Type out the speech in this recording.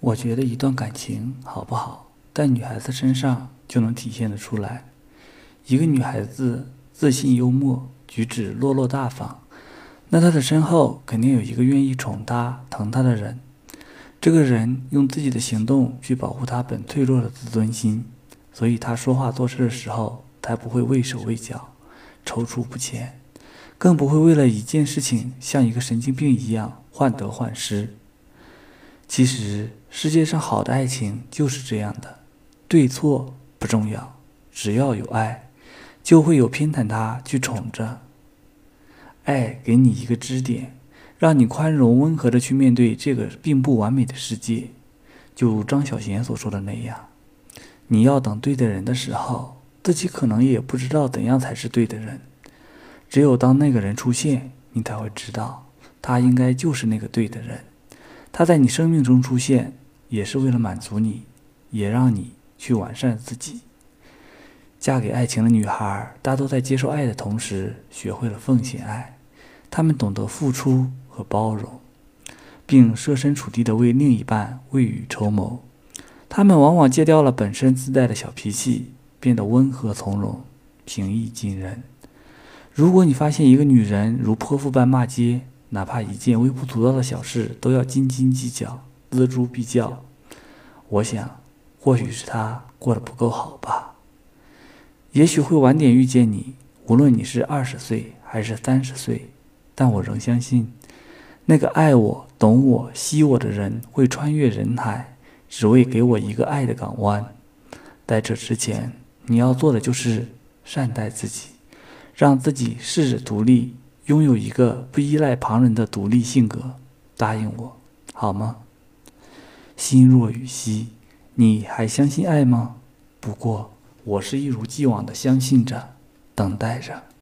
我觉得一段感情好不好，在女孩子身上就能体现得出来。一个女孩子自信幽默，举止落落大方，那她的身后肯定有一个愿意宠她、疼她的人。这个人用自己的行动去保护她本脆弱的自尊心，所以她说话做事的时候才不会畏手畏脚、踌躇不前，更不会为了一件事情像一个神经病一样患得患失。其实世界上好的爱情就是这样的，对错不重要，只要有爱，就会有偏袒他去宠着。爱给你一个支点。让你宽容温和的去面对这个并不完美的世界，就如张小娴所说的那样，你要等对的人的时候，自己可能也不知道怎样才是对的人。只有当那个人出现，你才会知道，他应该就是那个对的人。他在你生命中出现，也是为了满足你，也让你去完善自己。嫁给爱情的女孩，大多在接受爱的同时，学会了奉献爱，她们懂得付出。和包容，并设身处地的为另一半未雨绸缪，她们往往戒掉了本身自带的小脾气，变得温和从容、平易近人。如果你发现一个女人如泼妇般骂街，哪怕一件微不足道的小事都要斤斤计较、锱铢必较，我想，或许是他过得不够好吧。也许会晚点遇见你，无论你是二十岁还是三十岁，但我仍相信。那个爱我、懂我、惜我的人会穿越人海，只为给我一个爱的港湾。在这之前，你要做的就是善待自己，让自己试着独立，拥有一个不依赖旁人的独立性格。答应我，好吗？心若雨兮，你还相信爱吗？不过，我是一如既往的相信着，等待着。